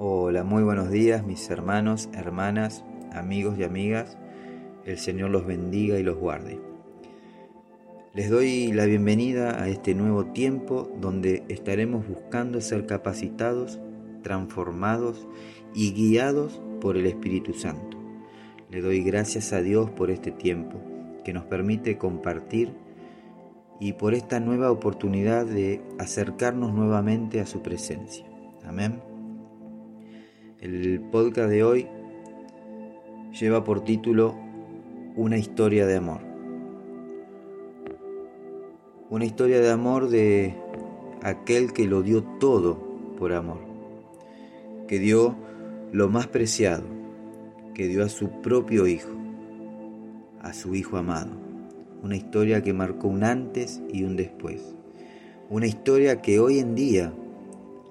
Hola, muy buenos días mis hermanos, hermanas, amigos y amigas. El Señor los bendiga y los guarde. Les doy la bienvenida a este nuevo tiempo donde estaremos buscando ser capacitados, transformados y guiados por el Espíritu Santo. Le doy gracias a Dios por este tiempo que nos permite compartir y por esta nueva oportunidad de acercarnos nuevamente a su presencia. Amén. El podcast de hoy lleva por título Una historia de amor. Una historia de amor de aquel que lo dio todo por amor, que dio lo más preciado, que dio a su propio hijo, a su hijo amado. Una historia que marcó un antes y un después. Una historia que hoy en día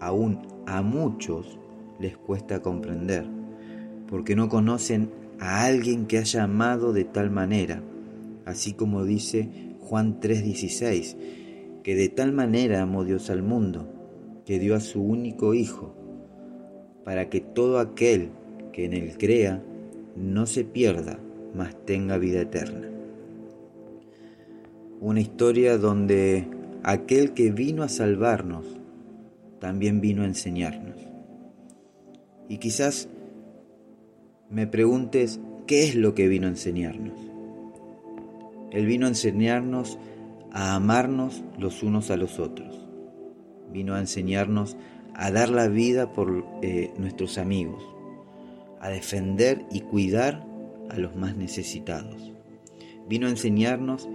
aún a muchos les cuesta comprender, porque no conocen a alguien que haya amado de tal manera, así como dice Juan 3:16, que de tal manera amó Dios al mundo, que dio a su único Hijo, para que todo aquel que en él crea no se pierda, mas tenga vida eterna. Una historia donde aquel que vino a salvarnos también vino a enseñarnos. Y quizás me preguntes, ¿qué es lo que vino a enseñarnos? Él vino a enseñarnos a amarnos los unos a los otros. Vino a enseñarnos a dar la vida por eh, nuestros amigos, a defender y cuidar a los más necesitados. Vino a enseñarnos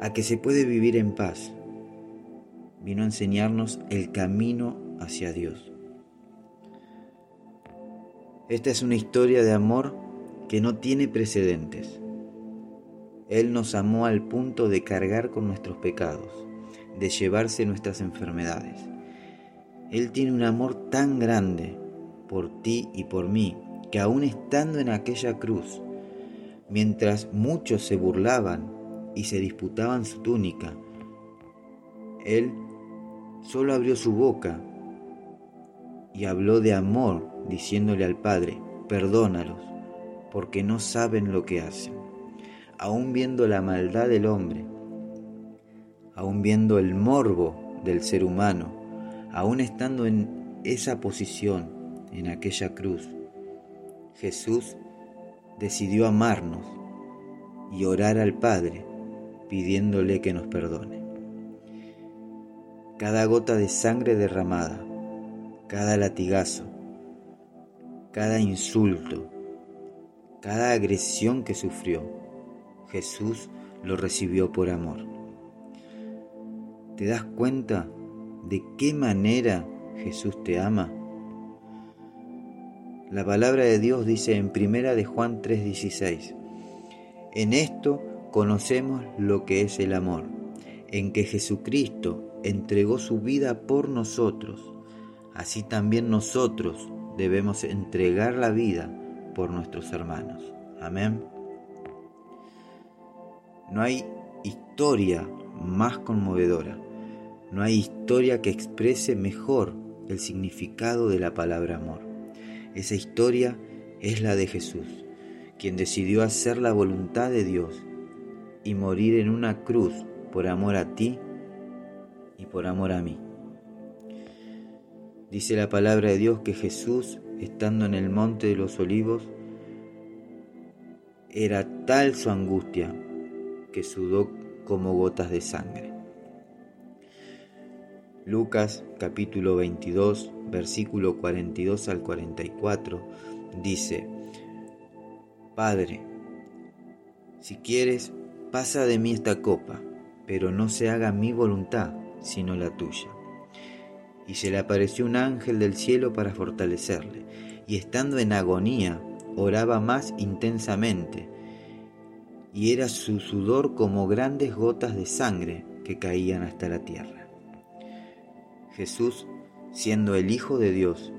a que se puede vivir en paz. Vino a enseñarnos el camino hacia Dios. Esta es una historia de amor que no tiene precedentes. Él nos amó al punto de cargar con nuestros pecados, de llevarse nuestras enfermedades. Él tiene un amor tan grande por ti y por mí, que aún estando en aquella cruz, mientras muchos se burlaban y se disputaban su túnica, Él solo abrió su boca y habló de amor diciéndole al Padre, perdónalos, porque no saben lo que hacen. Aún viendo la maldad del hombre, aún viendo el morbo del ser humano, aún estando en esa posición, en aquella cruz, Jesús decidió amarnos y orar al Padre pidiéndole que nos perdone. Cada gota de sangre derramada, cada latigazo, cada insulto, cada agresión que sufrió, Jesús lo recibió por amor. ¿Te das cuenta de qué manera Jesús te ama? La palabra de Dios dice en primera de Juan 3:16, en esto conocemos lo que es el amor, en que Jesucristo entregó su vida por nosotros así también nosotros debemos entregar la vida por nuestros hermanos. Amén. No hay historia más conmovedora, no hay historia que exprese mejor el significado de la palabra amor. Esa historia es la de Jesús, quien decidió hacer la voluntad de Dios y morir en una cruz por amor a ti y por amor a mí. Dice la palabra de Dios que Jesús, estando en el monte de los olivos, era tal su angustia que sudó como gotas de sangre. Lucas capítulo 22, versículo 42 al 44 dice, Padre, si quieres, pasa de mí esta copa, pero no se haga mi voluntad, sino la tuya y se le apareció un ángel del cielo para fortalecerle, y estando en agonía, oraba más intensamente, y era su sudor como grandes gotas de sangre que caían hasta la tierra. Jesús, siendo el Hijo de Dios,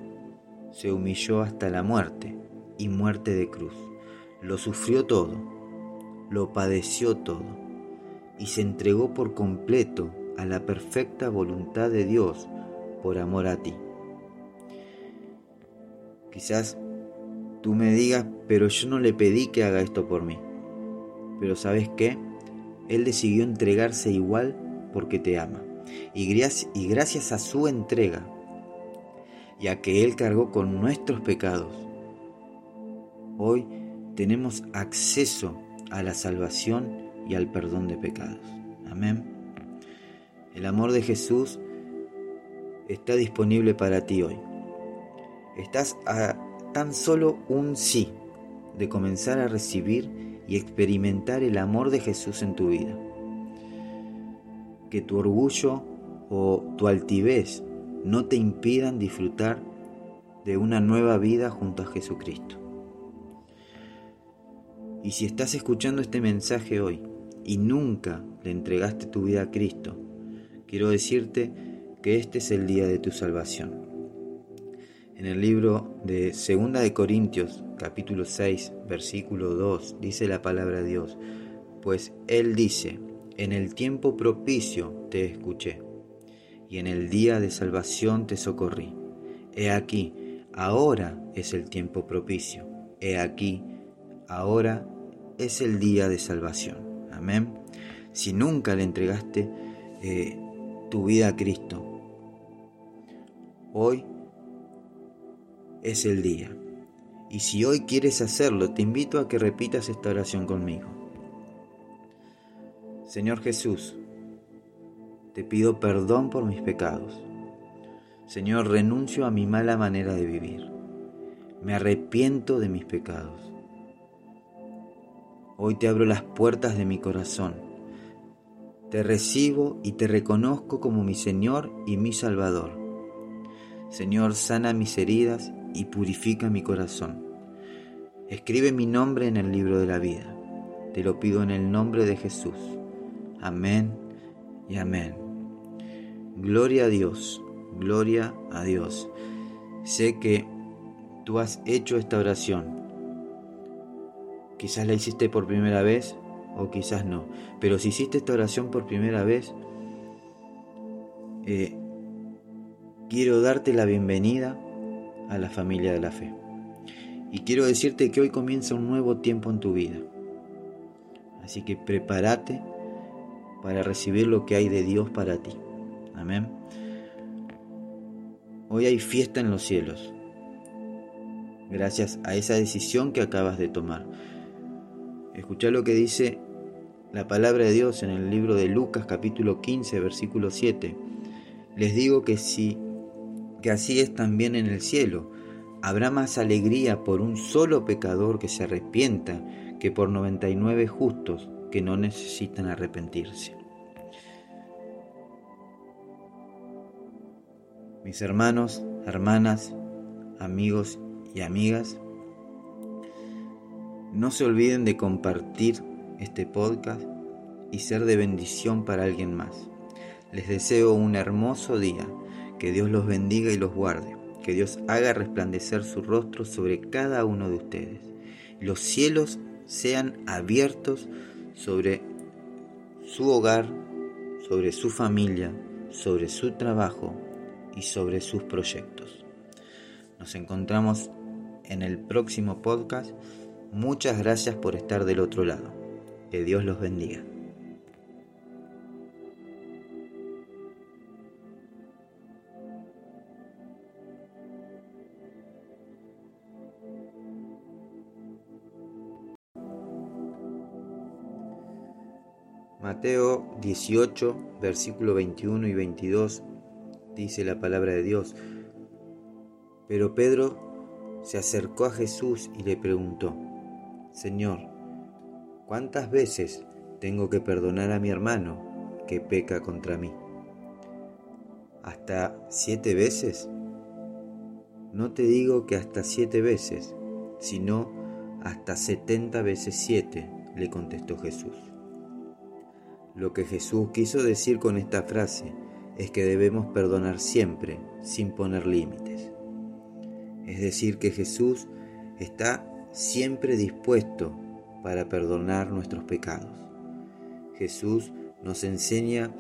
se humilló hasta la muerte y muerte de cruz. Lo sufrió todo, lo padeció todo, y se entregó por completo a la perfecta voluntad de Dios por amor a ti. Quizás tú me digas, pero yo no le pedí que haga esto por mí. Pero sabes qué? Él decidió entregarse igual porque te ama. Y gracias a su entrega, ya que Él cargó con nuestros pecados, hoy tenemos acceso a la salvación y al perdón de pecados. Amén. El amor de Jesús está disponible para ti hoy. Estás a tan solo un sí de comenzar a recibir y experimentar el amor de Jesús en tu vida. Que tu orgullo o tu altivez no te impidan disfrutar de una nueva vida junto a Jesucristo. Y si estás escuchando este mensaje hoy y nunca le entregaste tu vida a Cristo, quiero decirte que este es el día de tu salvación. En el libro de Segunda de Corintios, capítulo 6, versículo 2, dice la palabra de Dios, pues Él dice, en el tiempo propicio te escuché, y en el día de salvación te socorrí. He aquí, ahora es el tiempo propicio. He aquí, ahora es el día de salvación. Amén. Si nunca le entregaste eh, tu vida a Cristo, hoy es el día. Y si hoy quieres hacerlo, te invito a que repitas esta oración conmigo. Señor Jesús, te pido perdón por mis pecados. Señor, renuncio a mi mala manera de vivir. Me arrepiento de mis pecados. Hoy te abro las puertas de mi corazón. Te recibo y te reconozco como mi Señor y mi Salvador. Señor, sana mis heridas y purifica mi corazón. Escribe mi nombre en el libro de la vida. Te lo pido en el nombre de Jesús. Amén y amén. Gloria a Dios, gloria a Dios. Sé que tú has hecho esta oración. Quizás la hiciste por primera vez o quizás no. Pero si hiciste esta oración por primera vez, eh, quiero darte la bienvenida a la familia de la fe. Y quiero decirte que hoy comienza un nuevo tiempo en tu vida. Así que prepárate para recibir lo que hay de Dios para ti. Amén. Hoy hay fiesta en los cielos. Gracias a esa decisión que acabas de tomar. Escucha lo que dice la palabra de Dios en el libro de Lucas capítulo 15 versículo 7. Les digo que si que así es también en el cielo. Habrá más alegría por un solo pecador que se arrepienta que por 99 justos que no necesitan arrepentirse. Mis hermanos, hermanas, amigos y amigas, no se olviden de compartir este podcast y ser de bendición para alguien más. Les deseo un hermoso día que Dios los bendiga y los guarde. Que Dios haga resplandecer su rostro sobre cada uno de ustedes. Los cielos sean abiertos sobre su hogar, sobre su familia, sobre su trabajo y sobre sus proyectos. Nos encontramos en el próximo podcast. Muchas gracias por estar del otro lado. Que Dios los bendiga. Mateo 18, versículo 21 y 22 dice la palabra de Dios. Pero Pedro se acercó a Jesús y le preguntó, Señor, ¿cuántas veces tengo que perdonar a mi hermano que peca contra mí? ¿Hasta siete veces? No te digo que hasta siete veces, sino hasta setenta veces siete, le contestó Jesús. Lo que Jesús quiso decir con esta frase es que debemos perdonar siempre, sin poner límites. Es decir, que Jesús está siempre dispuesto para perdonar nuestros pecados. Jesús nos enseña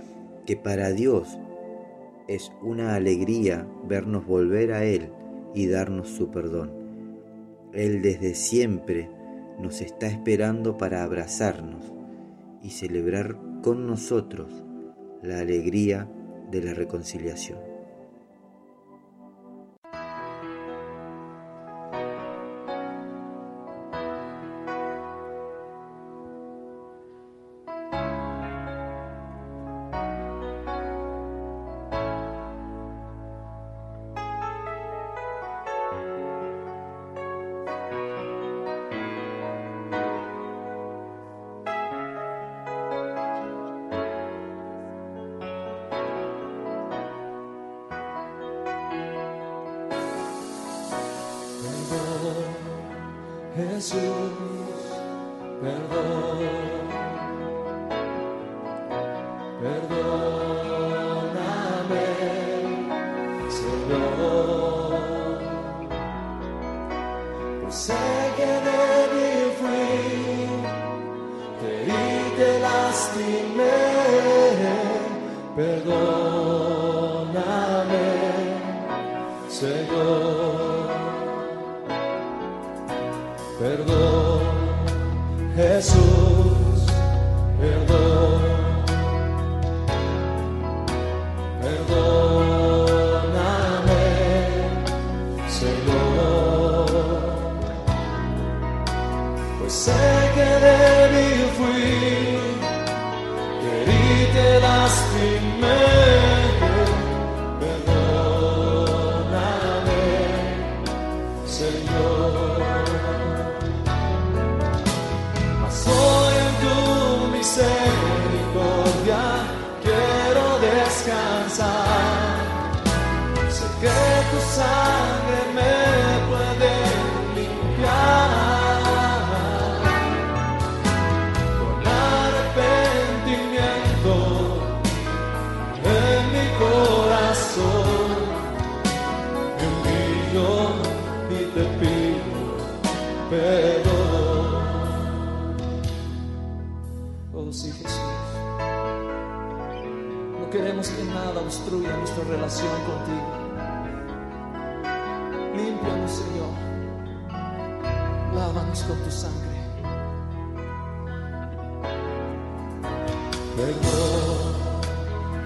que para Dios es una alegría vernos volver a Él y darnos su perdón. Él desde siempre nos está esperando para abrazarnos y celebrar con nosotros la alegría de la reconciliación. Jesús, perdón. Perdón, Jesús, perdón.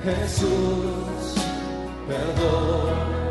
Jesús, perdón.